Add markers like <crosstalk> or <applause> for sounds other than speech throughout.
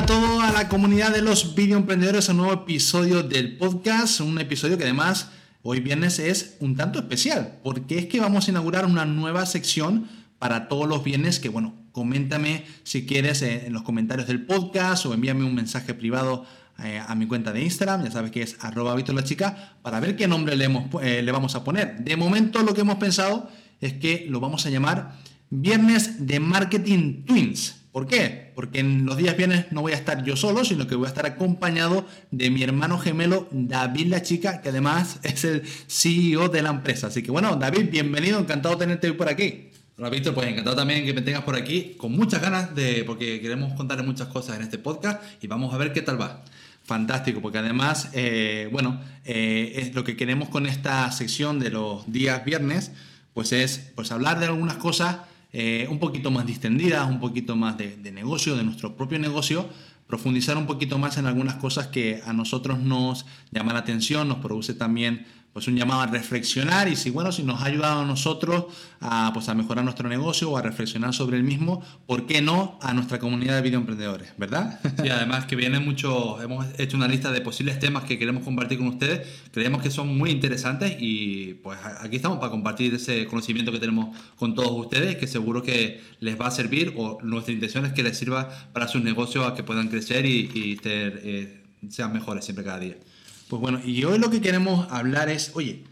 A toda la comunidad de los video emprendedores, un nuevo episodio del podcast, un episodio que además hoy viernes es un tanto especial, porque es que vamos a inaugurar una nueva sección para todos los viernes que, bueno, coméntame si quieres eh, en los comentarios del podcast o envíame un mensaje privado eh, a mi cuenta de Instagram, ya sabes que es arroba la chica, para ver qué nombre le, eh, le vamos a poner. De momento lo que hemos pensado es que lo vamos a llamar Viernes de Marketing Twins. ¿Por qué? Porque en los días viernes no voy a estar yo solo, sino que voy a estar acompañado de mi hermano gemelo David La Chica, que además <laughs> es el CEO de la empresa. Así que bueno, David, bienvenido, encantado de tenerte hoy por aquí. Hola Víctor, pues encantado también que me tengas por aquí, con muchas ganas de, porque queremos contar muchas cosas en este podcast y vamos a ver qué tal va. Fantástico, porque además, eh, bueno, eh, es lo que queremos con esta sección de los días viernes, pues es pues hablar de algunas cosas eh, un poquito más distendidas, un poquito más de, de, negocio, de nuestro propio negocio, profundizar un poquito más en algunas cosas que a nosotros nos llama la atención, nos produce también pues un llamado a reflexionar y si bueno si nos ha ayudado a nosotros a pues a mejorar nuestro negocio o a reflexionar sobre el mismo por qué no a nuestra comunidad de videoemprendedores verdad y <laughs> además que viene mucho hemos hecho una lista de posibles temas que queremos compartir con ustedes. Creemos que son muy interesantes y pues aquí estamos para compartir ese conocimiento que tenemos con todos ustedes que seguro que les va a servir o nuestra intención es que les sirva para sus negocios a que puedan crecer y, eh, sean mejores siempre cada día pues bueno, y hoy lo que queremos hablar es, oye,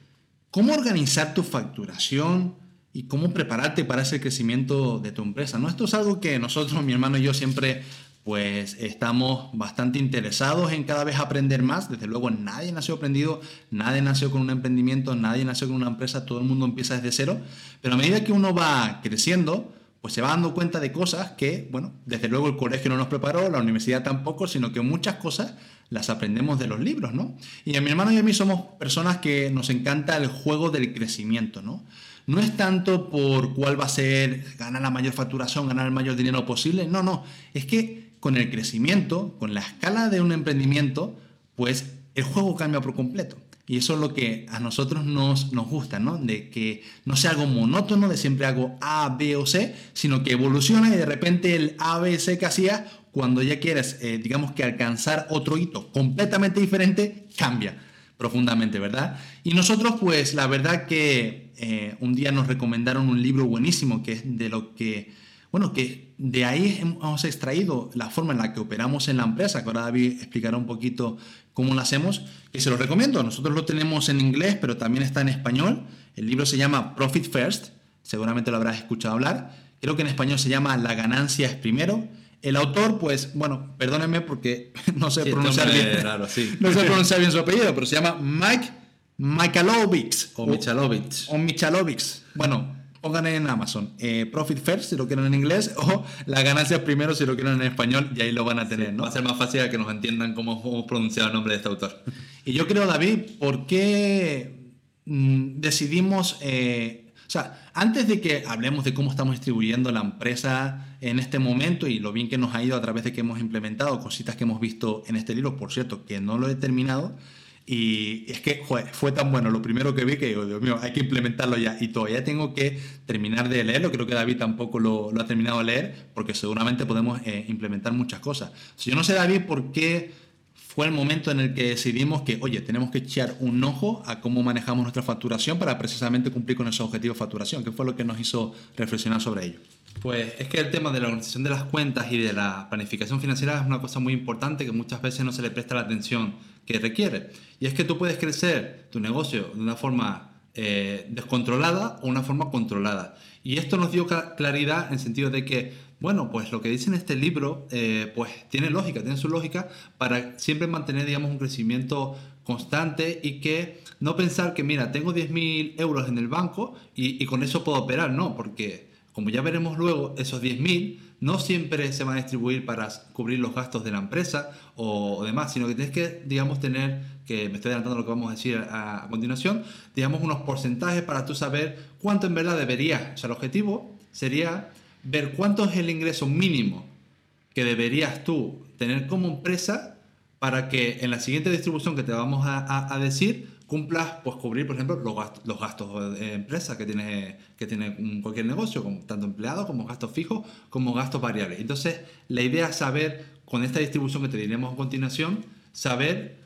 ¿cómo organizar tu facturación y cómo prepararte para ese crecimiento de tu empresa? ¿no? Esto es algo que nosotros, <laughs> mi hermano y yo siempre pues estamos bastante interesados en cada vez aprender más. Desde luego nadie nació aprendido, nadie nació con un emprendimiento, nadie nació con una empresa, todo el mundo empieza desde cero. Pero a medida que uno va creciendo, pues se va dando cuenta de cosas que, bueno, desde luego el colegio no nos preparó, la universidad tampoco, sino que muchas cosas las aprendemos de los libros, ¿no? Y a mi hermano y a mí somos personas que nos encanta el juego del crecimiento, ¿no? No es tanto por cuál va a ser ganar la mayor facturación, ganar el mayor dinero posible, no, no, es que con el crecimiento, con la escala de un emprendimiento, pues el juego cambia por completo. Y eso es lo que a nosotros nos, nos gusta, ¿no? De que no sea algo monótono, de siempre hago A, B o C, sino que evoluciona y de repente el A, B, C que hacía, cuando ya quieres, eh, digamos que alcanzar otro hito completamente diferente, cambia profundamente, ¿verdad? Y nosotros, pues, la verdad que eh, un día nos recomendaron un libro buenísimo que es de lo que, bueno, que de ahí hemos extraído la forma en la que operamos en la empresa, que ahora David explicará un poquito cómo lo hacemos, que se lo recomiendo. Nosotros lo tenemos en inglés, pero también está en español. El libro se llama Profit First, seguramente lo habrás escuchado hablar. Creo que en español se llama La ganancia es primero. El autor, pues, bueno, perdónenme porque <laughs> no sé pronunciar bien. <laughs> No sé pronunciar bien su apellido, pero se llama Mike Michalovics. O Michalovics. O Michalovics. Bueno, pongan en Amazon eh, Profit First si lo quieren en inglés <laughs> o La ganancia primero si lo quieren en español y ahí lo van a tener, ¿no? Va a ser más fácil que nos entiendan cómo hemos pronunciado el nombre de este autor. <laughs> Y yo creo, David, ¿por qué mm, decidimos, eh, o sea, antes de que hablemos de cómo estamos distribuyendo la empresa en este momento y lo bien que nos ha ido a través de que hemos implementado cositas que hemos visto en este libro, por cierto, que no lo he terminado, y es que fue tan bueno lo primero que vi que digo, Dios mío, hay que implementarlo ya. Y todavía tengo que terminar de leerlo. Creo que David tampoco lo, ha terminado de leer porque seguramente podemos eh, implementar muchas cosas. yo no sé, David, por qué fue el momento en el que decidimos que, oye, tenemos que echar un ojo a cómo manejamos nuestra facturación para precisamente cumplir con esos objetivos de facturación. ¿Qué fue lo que nos hizo reflexionar sobre ello? Pues es que el tema de la organización de las cuentas y de la planificación financiera es una cosa muy importante que muchas veces no se le presta la atención que requiere. Y es que tú puedes crecer tu negocio de una forma eh, descontrolada o una forma controlada. Y esto nos dio claridad en sentido de que bueno, pues lo que dice en este libro, eh, pues tiene lógica, tiene su lógica para siempre mantener, digamos, un crecimiento constante y que no pensar que, mira, tengo 10.000 euros en el banco y, con eso puedo operar, no, porque como ya veremos luego, esos 10.000 no siempre se van a distribuir para cubrir los gastos de la empresa o, demás, sino que tienes que, digamos, tener, que me estoy adelantando lo que vamos a decir a, a continuación, digamos, unos porcentajes para tú saber cuánto en verdad deberías, o sea, el objetivo sería ver cuánto es el ingreso mínimo que deberías tú tener como empresa para que en la siguiente distribución que te vamos a, decir cumplas, pues cubrir, por ejemplo, los gastos, los gastos de empresa que tiene, que tiene cualquier negocio, tanto empleados como gastos fijos, como gastos variables. Entonces, la idea es saber, con esta distribución que te diremos a continuación, saber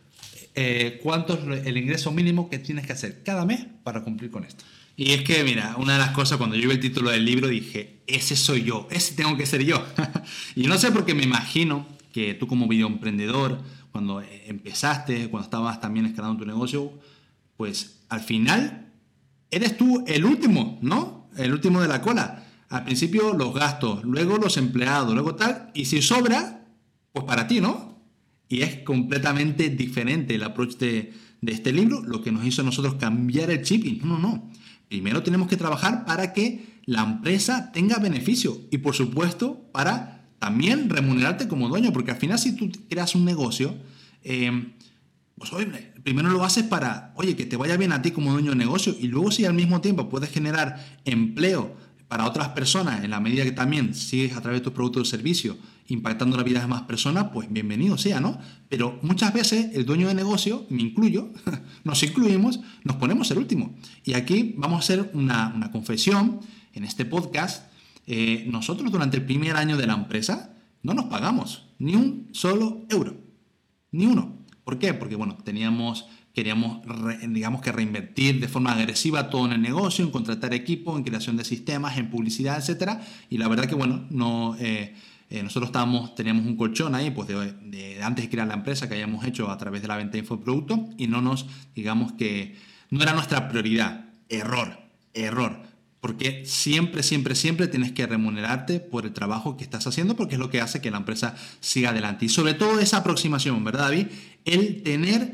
eh, cuánto es el ingreso mínimo que tienes que hacer cada mes para cumplir con esto. Y es que, mira, una de las cosas, cuando yo vi el título del libro, dije, ese soy yo, ese tengo que ser yo. <laughs> y no sé por qué me imagino que tú como videoemprendedor, cuando empezaste, cuando estabas también escalando tu negocio, pues al final eres tú el último, ¿no? El último de la cola. Al principio los gastos, luego los empleados, luego tal, y si sobra, pues para ti, ¿no? Y es completamente diferente el approach de, de este libro, lo que nos hizo a nosotros cambiar el chip. No, no, no. Primero tenemos que trabajar para que la empresa tenga beneficio y por supuesto para también remunerarte como dueño, porque al final si tú creas un negocio, em, pues primero lo haces para, oye, que te vaya bien a ti como dueño de negocio y luego si al mismo tiempo puedes generar empleo para otras personas, en la medida que también sigues a través de tus productos o servicios impactando la vida de más personas, pues bienvenido sea, ¿no? Pero muchas veces el dueño de negocio, me incluyo, <laughs> nos incluimos, nos ponemos el último. Y aquí vamos a hacer una, confesión en este podcast. Eh, nosotros durante el primer año de la empresa no nos pagamos ni un solo euro, ni uno. ¿Por qué? Porque, bueno, teníamos queríamos, digamos que reinvertir de forma agresiva todo en el negocio, en contratar equipo, en creación de sistemas, en publicidad, etc. Y la verdad que, bueno, no, eh, eh, nosotros estábamos, teníamos un colchón ahí, pues de, antes de crear la empresa que hayamos hecho a través de la venta de infoproducto y no nos, digamos que, no era nuestra prioridad. Error, error. Porque siempre, siempre, siempre tienes que remunerarte por el trabajo que estás haciendo porque es lo que hace que la empresa siga adelante. Y sobre todo esa aproximación, ¿verdad, David? El tener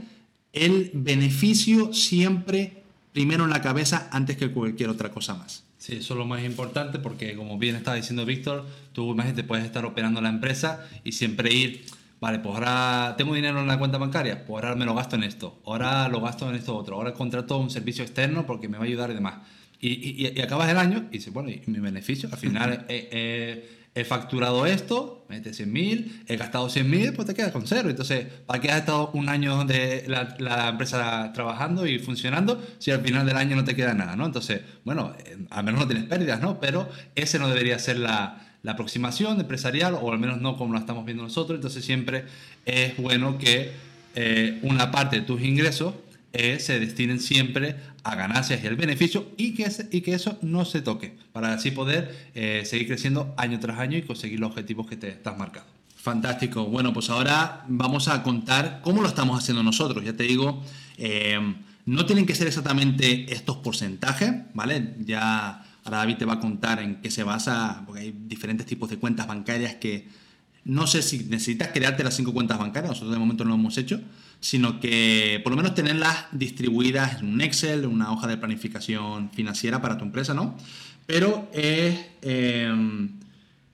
el beneficio siempre primero en la cabeza antes que cualquier otra cosa más. Sí, eso es lo más importante porque como bien estaba diciendo Víctor, tú imagínate, puedes estar operando la empresa y siempre ir, vale, pues ahora tengo dinero en la cuenta bancaria, pues ahora me lo gasto en esto, ahora lo gasto en esto otro, ahora contrato un servicio externo porque me va a ayudar y demás. Y, y, acabas el año y dices, bueno, ¿y mi beneficio? Al final... he facturado esto, mete 100.000, he gastado 100.000, pues te quedas con cero. Entonces, ¿para qué has estado un año de la, empresa trabajando y funcionando si al final del año no te queda nada, ¿no? Entonces, bueno, al menos no tienes pérdidas, ¿no? Pero ese no debería ser la, aproximación empresarial, o al menos no como la estamos viendo nosotros. Entonces, siempre es bueno que eh, una parte de tus ingresos eh, se destinen siempre a ganancias y al beneficio y que, y que eso no se toque para así poder eh, seguir creciendo año tras año y conseguir los objetivos que te estás marcando. Fantástico. Bueno, pues ahora vamos a contar cómo lo estamos haciendo nosotros. Ya te digo, eh, no tienen que ser exactamente estos porcentajes, ¿vale? Ya ahora David te va a contar en qué se basa, porque hay diferentes tipos de cuentas bancarias que no sé si necesitas crearte las cinco cuentas bancarias, nosotros de momento no lo hemos hecho, sino que por lo menos tenerlas distribuidas en un Excel, una hoja de planificación financiera para tu empresa, ¿no? Pero es, em,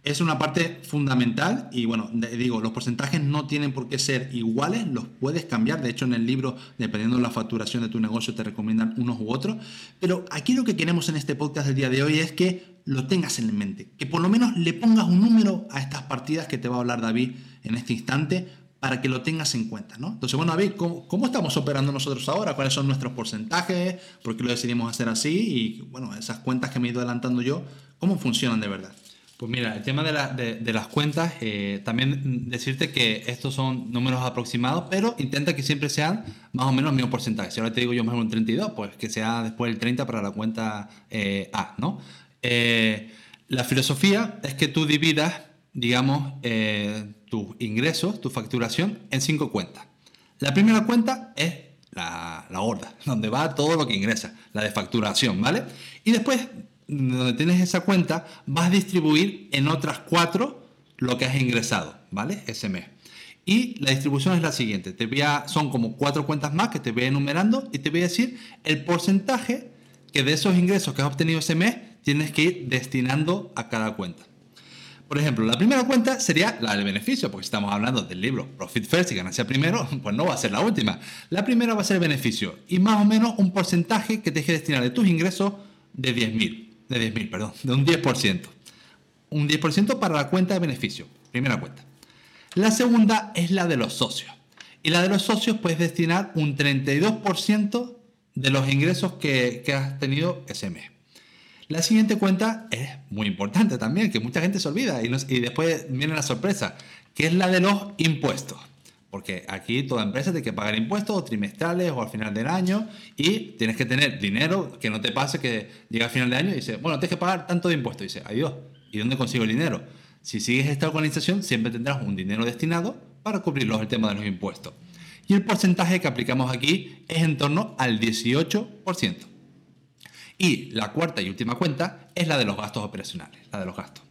es una parte fundamental y bueno, digo, los porcentajes no tienen por qué ser iguales, los puedes cambiar, de hecho en el libro, dependiendo de la facturación de tu negocio, te recomiendan unos u otros, pero aquí lo que queremos en este podcast del día de hoy es que lo tengas en mente, que por lo menos le pongas un número a estas partidas que te va a hablar David en este instante para que lo tengas en cuenta, ¿no? Entonces, bueno, David, ¿cómo, ¿cómo, estamos operando nosotros ahora? ¿Cuáles son nuestros porcentajes? ¿Por qué lo decidimos hacer así? Y, bueno, esas cuentas que me he ido adelantando yo, ¿cómo funcionan de verdad? Pues mira, el tema de, de, las cuentas, eh, también decirte que estos son números aproximados, pero intenta que siempre sean más o menos el mismo porcentaje. Si ahora te digo yo más o menos un 32, pues que sea después el 30 para la cuenta eh, A, ¿no? Eh, la filosofía es que tú dividas, digamos, tus ingresos, tu facturación, en cinco cuentas. La primera cuenta es la, la horda, <laughs> donde va todo lo que ingresa, la de facturación, ¿vale? Y después donde tienes esa cuenta, vas a distribuir en otras cuatro lo que has ingresado, ¿vale? Ese mes. Y la distribución es la siguiente. Te voy son como cuatro cuentas más que te voy enumerando y te voy a decir el porcentaje que de esos ingresos que has obtenido ese mes tienes que ir destinando a cada cuenta. Por ejemplo, la primera cuenta sería la del beneficio, porque estamos hablando del libro Profit First y ganancia primero, <laughs> pues no va a ser la última. La primera va a ser el beneficio y más o menos un porcentaje que te deje destinar de tus ingresos de 10.000, de 10.000, perdón, de un 10%. Un 10% para la cuenta de beneficio, primera cuenta. La segunda es la de los socios. Y la de los socios puedes destinar un 32% de los ingresos que, que has tenido ese mes. La siguiente cuenta es muy importante también, que mucha gente se olvida y, después viene la sorpresa, que es la de los impuestos. Porque aquí toda empresa tiene que pagar impuestos trimestrales o al final del año y tienes que tener dinero que no te pase que llega al final del año y dice, bueno, tienes que pagar tanto de impuestos. Y dice, adiós, ¿y dónde consigo el dinero? Si sigues esta organización, siempre tendrás un dinero destinado para cubrirlos el tema de los impuestos. Y el porcentaje que aplicamos aquí es en torno al 18%. Y la cuarta y última cuenta es la de los gastos operacionales, la de los gastos.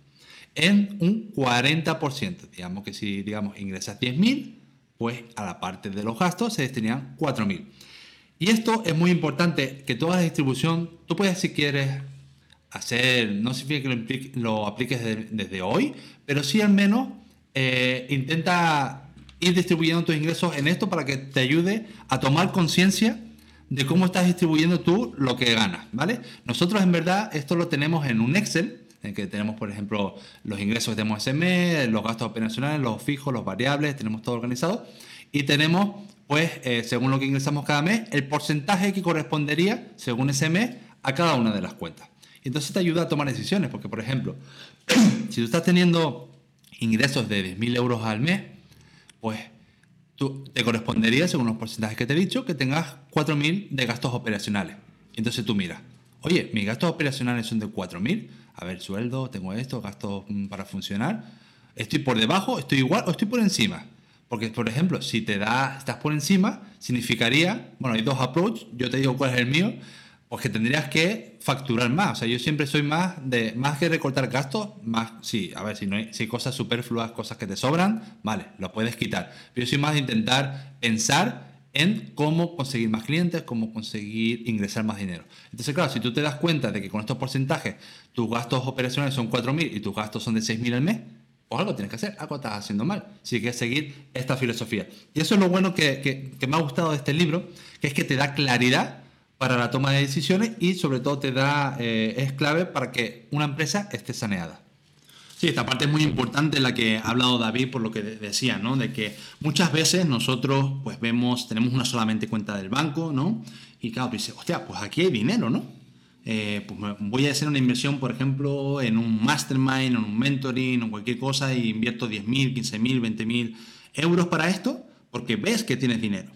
En un 40%. Digamos que si digamos, ingresas 10.000, pues a la parte de los gastos se destinan 4.000. Y esto es muy importante, que toda la distribución, tú puedes si quieres hacer, no significa que lo, apliques desde, hoy, pero sí al menos eh, intenta ir distribuyendo tus ingresos en esto para que te ayude a tomar conciencia de cómo estás distribuyendo tú lo que ganas, ¿vale? Nosotros en verdad esto lo tenemos en un Excel, en que tenemos, por ejemplo, los ingresos que tenemos ese mes, los gastos operacionales, los fijos, los variables, tenemos todo organizado. Y tenemos, pues, eh, según lo que ingresamos cada mes, el porcentaje que correspondería, según ese mes, a cada una de las cuentas. Y entonces te ayuda a tomar decisiones, porque, por ejemplo, <clears throat> si tú estás teniendo ingresos de 10.000 euros al mes, pues tú, te correspondería, según los porcentajes que te he dicho, que tengas 4.000 de gastos operacionales. Entonces tú miras, oye, mis gastos operacionales son de 4.000, a ver, sueldo, tengo esto, gastos mm, para funcionar, estoy por debajo, estoy igual o estoy por encima. Porque, por ejemplo, si te da, estás por encima, significaría, bueno, hay dos approaches, yo te digo cuál es el mío, pues que tendrías que facturar más. O sea, yo siempre soy más de, más que recortar gastos, más, sí, a ver, si no hay, si cosas superfluas, cosas que te sobran, vale, lo puedes quitar. Pero yo soy más de intentar pensar en cómo conseguir más clientes, cómo conseguir ingresar más dinero. Entonces, claro, si tú te das cuenta de que con estos porcentajes tus gastos operacionales son 4.000 y tus gastos son de 6.000 al mes, pues algo tienes que hacer, algo estás haciendo mal. Si quieres seguir esta filosofía. Y eso es lo bueno que, que me ha gustado de este libro, que es que te da claridad para la toma de decisiones y sobre todo te da, eh, es clave para que una empresa esté saneada. Sí, esta parte es muy importante la que ha hablado David por lo que decía, ¿no? De que muchas veces nosotros pues vemos, tenemos una solamente cuenta del banco, ¿no? Y claro, tú dices, hostia, pues aquí hay dinero, ¿no? Eh, pues voy a hacer una inversión, por ejemplo, en un mastermind, en un mentoring o cualquier cosa y invierto 10.000, 15.000, 20.000 euros para esto porque ves que tienes dinero.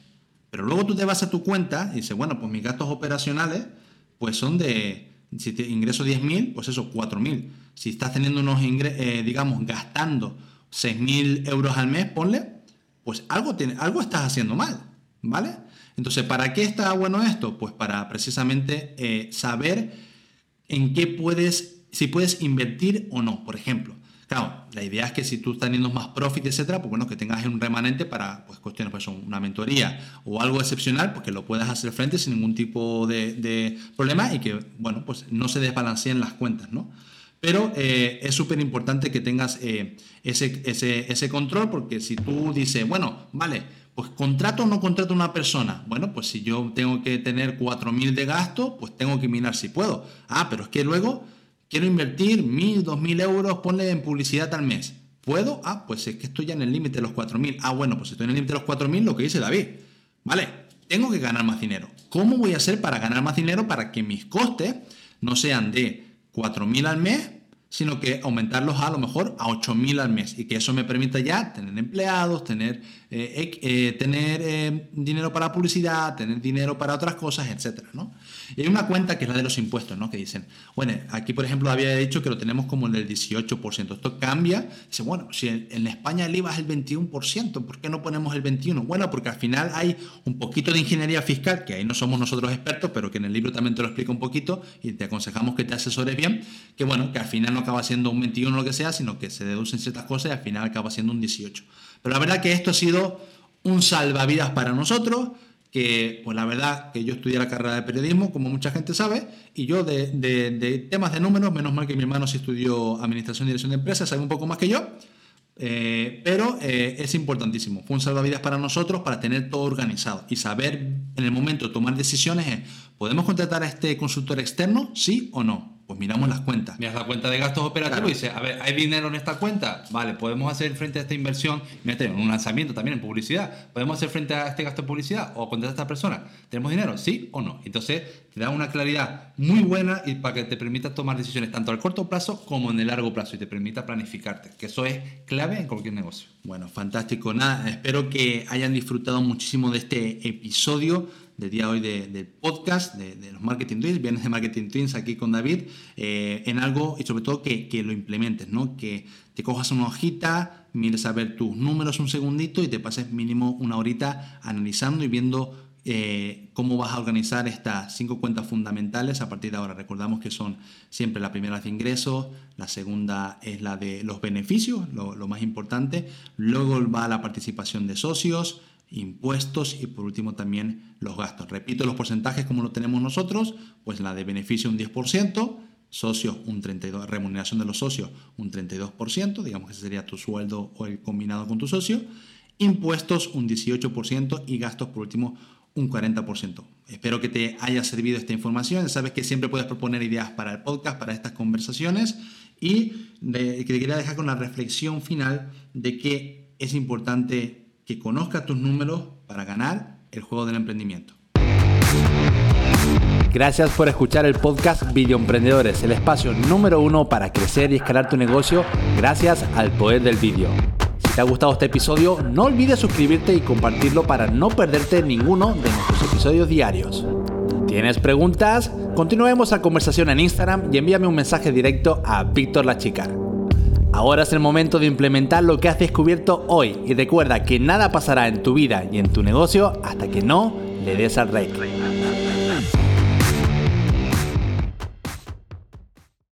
Pero luego tú te vas a tu cuenta y dices, bueno, pues mis gastos operacionales pues son de, si te ingreso 10.000, pues eso, 4.000. Si estás teniendo unos ingresos, eh, digamos, gastando 6.000 euros al mes, ponle, pues algo, tiene, algo estás haciendo mal, ¿vale? Entonces, ¿para qué está bueno esto? Pues para precisamente eh, saber en qué puedes, si puedes invertir o no. Por ejemplo, Claro, la idea es que si tú estás teniendo más profit, etcétera, pues bueno, que tengas un remanente para pues, cuestiones, pues una mentoría o algo excepcional, pues que lo puedas hacer frente sin ningún tipo de, problema y que, bueno, pues no se desbalanceen las cuentas, ¿no? Pero eh, es súper importante que tengas eh, ese, ese, ese control, porque si tú dices, bueno, vale, pues contrato o no contrato a una persona. Bueno, pues si yo tengo que tener 4.000 de gasto, pues tengo que mirar si puedo. Ah, pero es que luego Quiero invertir mil, dos mil euros, ponle en publicidad al mes. ¿Puedo? Ah, pues es que estoy ya en el límite de los 4.000. Ah, bueno, pues estoy en el límite de los 4.000, lo que dice David. Vale, tengo que ganar más dinero. ¿Cómo voy a hacer para ganar más dinero para que mis costes no sean de 4.000 al mes, sino que aumentarlos a lo mejor a 8.000 al mes y que eso me permita ya tener empleados, tener, eh, eh, tener eh, dinero para publicidad, tener dinero para otras cosas, etc. ¿no? Y hay una cuenta que es la de los impuestos, ¿no? que dicen, bueno, aquí por ejemplo había dicho que lo tenemos como en el 18%, esto cambia, dice, bueno, si en, España el IVA es el 21%, ¿por qué no ponemos el 21%? Bueno, porque al final hay un poquito de ingeniería fiscal, que ahí no somos nosotros expertos, pero que en el libro también te lo explica un poquito y te aconsejamos que te asesores bien, que bueno, que al final acaba siendo un 21 o lo que sea, sino que se deducen ciertas cosas y al final acaba siendo un 18. Pero la verdad que esto ha sido un salvavidas para nosotros, que pues la verdad que yo estudié la carrera de periodismo, como mucha gente sabe, y yo de, temas de números, menos mal que mi hermano sí estudió administración y dirección de empresas, sabe un poco más que yo, eh, pero eh, es importantísimo. Fue un salvavidas para nosotros para tener todo organizado y saber en el momento tomar decisiones ¿podemos contratar a este consultor externo? ¿Sí o no? Miramos las cuentas. Miras la cuenta de gastos operativos y dices, a ver, ¿hay dinero en esta cuenta? Vale, podemos hacer frente a esta inversión, en un lanzamiento también en publicidad, ¿podemos hacer frente a este gasto de publicidad o contratar a esta persona? ¿Tenemos dinero? ¿Sí o no? Entonces, te da una claridad muy buena y para que te permita tomar decisiones tanto al corto plazo como en el largo plazo y te permita planificarte, que eso es clave en cualquier negocio. Bueno, fantástico. Nada, espero que hayan disfrutado muchísimo de este episodio del día de hoy del podcast de, los Marketing Twins, viernes de Marketing Twins aquí con David, eh, en algo y sobre todo que, lo implementes, ¿no? que te cojas una hojita, mires a ver tus números un segundito y te pases mínimo una horita analizando y viendo eh, cómo vas a organizar estas cinco cuentas fundamentales a partir de ahora. Recordamos que son siempre la primera de ingresos, la segunda es la de los beneficios, lo, lo más importante, luego va la participación de socios, impuestos y por último también los gastos. Repito los porcentajes como lo tenemos nosotros, pues la de beneficio un 10%, socios un 32%, remuneración de los socios un 32%, digamos que ese sería tu sueldo o el combinado con tu socio, impuestos un 18% y gastos por último un 40%. Espero que te haya servido esta información. Sabes que siempre puedes proponer ideas para el podcast, para estas conversaciones y te quería dejar con la reflexión final de que es importante que conozca tus números para ganar el juego del emprendimiento. Gracias por escuchar el podcast Video Emprendedores, el espacio número uno para crecer y escalar tu negocio gracias al poder del vídeo. Si te ha gustado este episodio, no olvides suscribirte y compartirlo para no perderte ninguno de nuestros episodios diarios. ¿Tienes preguntas? Continuemos la conversación en Instagram y envíame un mensaje directo a Víctor La Chica. Ahora es el momento de implementar lo que has descubierto hoy y recuerda que nada pasará en tu vida y en tu negocio hasta que no le des al rey.